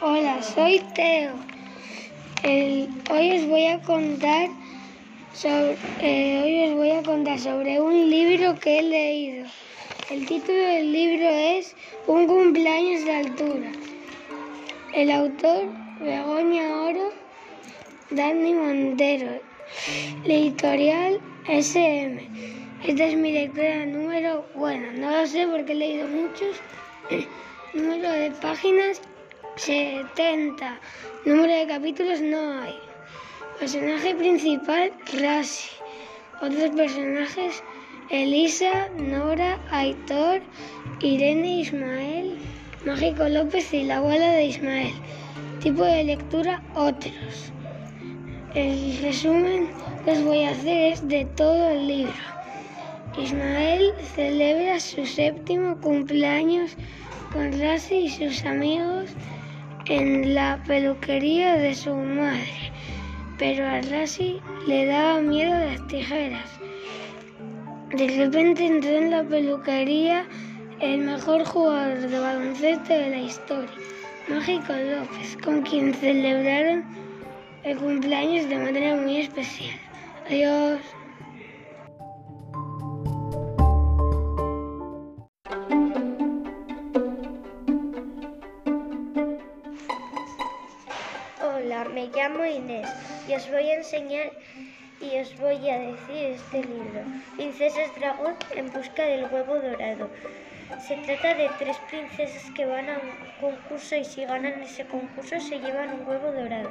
Hola, soy Teo. hoy os voy a contar sobre, eh, hoy os voy a contar sobre un libro que he leído. El título del libro es Un cumpleaños de altura. El autor Begoña Oro, Dani Montero. La editorial SM. Esta es mi lectura número, bueno, no lo sé porque he leído muchos. Número de páginas 70. Número de capítulos no hay. Personaje principal, Rasi. Otros personajes, Elisa, Nora, Aitor, Irene, Ismael, Mágico López y la abuela de Ismael. Tipo de lectura, otros. El resumen que os voy a hacer es de todo el libro. Ismael celebra su séptimo cumpleaños con Rasi y sus amigos en la peluquería de su madre, pero a Rasi le daba miedo las tijeras. De repente entró en la peluquería el mejor jugador de baloncesto de la historia, Mágico López, con quien celebraron el cumpleaños de manera muy especial. Adiós. Llamo Inés y os voy a enseñar y os voy a decir este libro, Princesas Dragón en busca del huevo dorado. Se trata de tres princesas que van a un concurso y si ganan ese concurso se llevan un huevo dorado.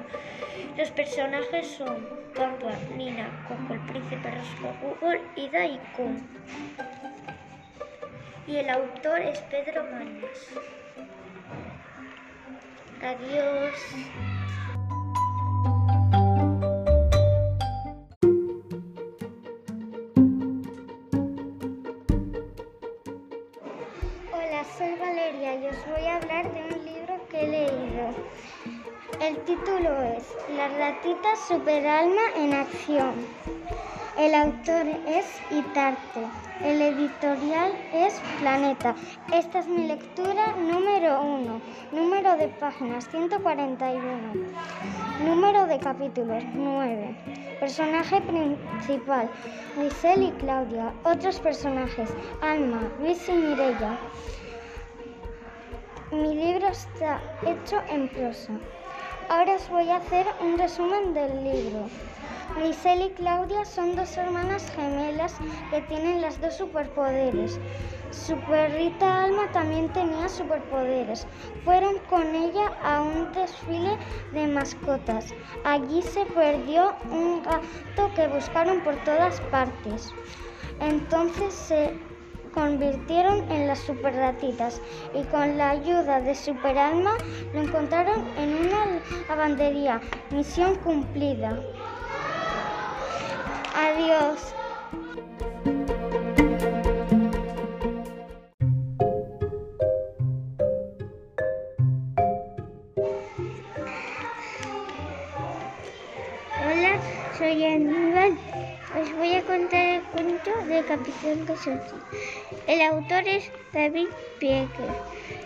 Los personajes son Pampa, Nina, Coco, el príncipe Rosco, Google y Daikun. Y el autor es Pedro Mañas. Adiós. Soy Valeria y os voy a hablar de un libro que he leído. El título es La ratita superalma en acción. El autor es Itarte. El editorial es Planeta. Esta es mi lectura número uno. Número de páginas 141. Número de capítulos 9. Personaje principal, Giselle y Claudia. Otros personajes, Alma, Luis y Mirella. Mi libro está hecho en prosa. Ahora os voy a hacer un resumen del libro. Grisel y Claudia son dos hermanas gemelas que tienen las dos superpoderes. Su perrita Alma también tenía superpoderes. Fueron con ella a un desfile de mascotas. Allí se perdió un gato que buscaron por todas partes. Entonces se convirtieron en las superratitas y con la ayuda de Superalma lo encontraron en una lavandería. Misión cumplida. Adiós. Hola, soy Aníbal. Os voy a contar el cuento de Capitán Calzoncillo. El autor es David Piecker.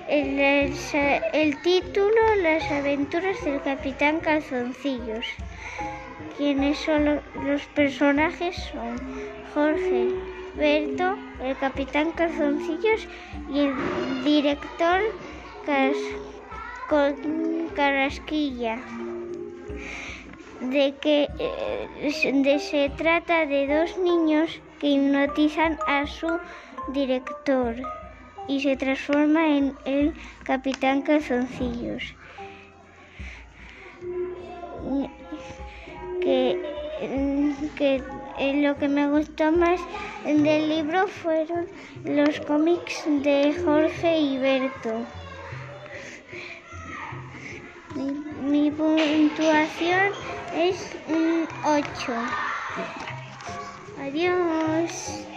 El, título, Las aventuras del Capitán Calzoncillos. Quienes son los, personajes son Jorge, Berto, el Capitán Calzoncillos y el director Carrasquilla de que eh, se trata de dos niños que hipnotizan a su director y se transforma en el capitán calzoncillos. Que, que lo que me gustó más del libro fueron los cómics de Jorge y Berto. Mi, puntuación es un 8. Adiós.